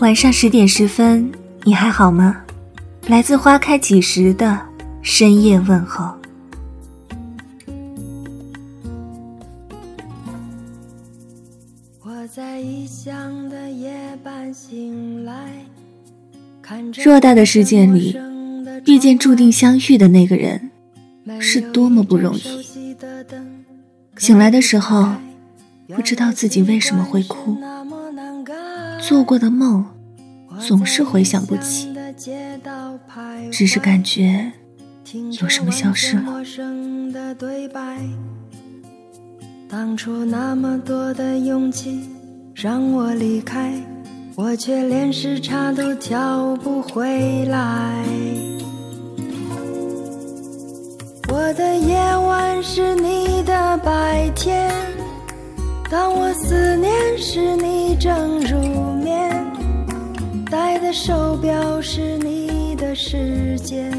晚上十点十分，你还好吗？来自花开几时的深夜问候。偌大的世界里，遇见注定相遇的那个人，是多么不容易。醒来的时候，不知道自己为什么会哭。做过的梦，总是回想不起，只是感觉有什么消失了。当初那么多的勇气让我离开，我却连时差都调不回来。我的夜晚是你的白天，当我思念时，你正。手表是你的时间，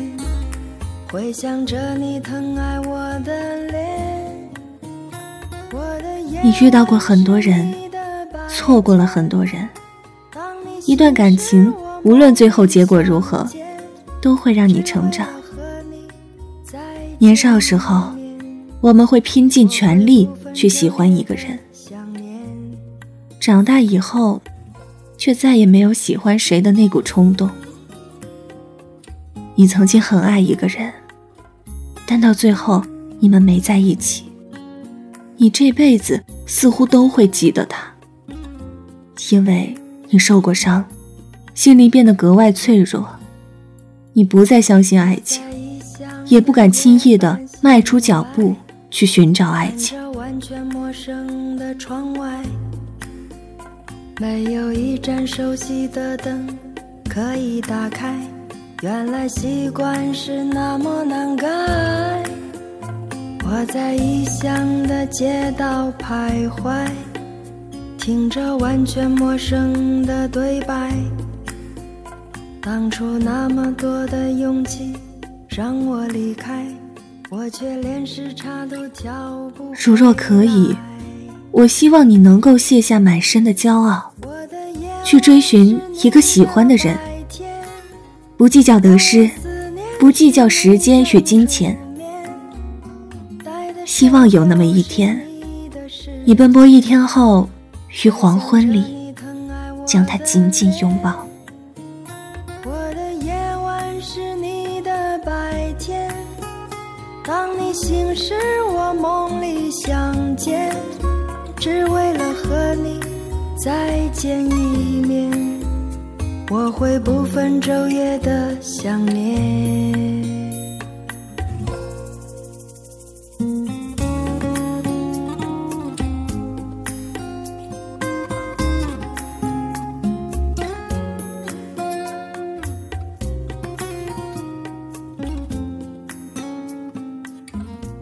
回想着你疼爱我的脸。你遇到过很多人，错过了很多人。一段感情，无论最后结果如何，都会让你成长。年少时候，我们会拼尽全力去喜欢一个人。长大以后。却再也没有喜欢谁的那股冲动。你曾经很爱一个人，但到最后你们没在一起。你这辈子似乎都会记得他，因为你受过伤，心里变得格外脆弱。你不再相信爱情，也不敢轻易的迈出脚步去寻找爱情。没有一盏熟悉的灯可以打开，原来习惯是那么难改。我在异乡的街道徘徊，听着完全陌生的对白。当初那么多的勇气让我离开，我却连时差都调不。如若可以。我希望你能够卸下满身的骄傲，去追寻一个喜欢的人，不计较得失，不计较时间与金钱。希望有那么一天，你奔波一天后，于黄昏里将他紧紧拥抱。当你醒时，我梦里相见。只为了和你再见一面，我会不分昼夜的想念。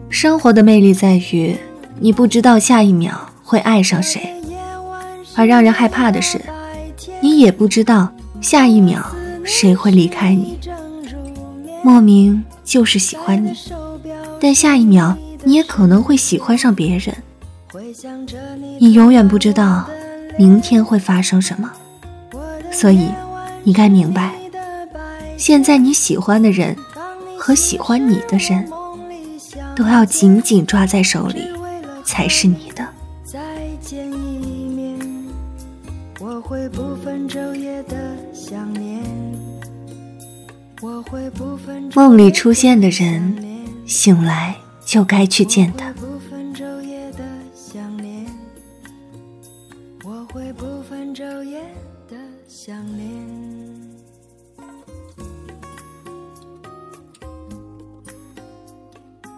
生活的魅力在于，你不知道下一秒。会爱上谁？而让人害怕的是，你也不知道下一秒谁会离开你。莫名就是喜欢你，但下一秒你也可能会喜欢上别人。你永远不知道明天会发生什么，所以你该明白，现在你喜欢的人和喜欢你的人，都要紧紧抓在手里，才是你的。我会不分昼夜的想念，我会不分梦里出现的人，醒来就该去见他。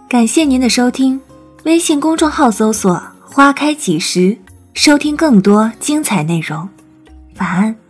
感谢您的收听，微信公众号搜索“花开几时”，收听更多精彩内容。晚安。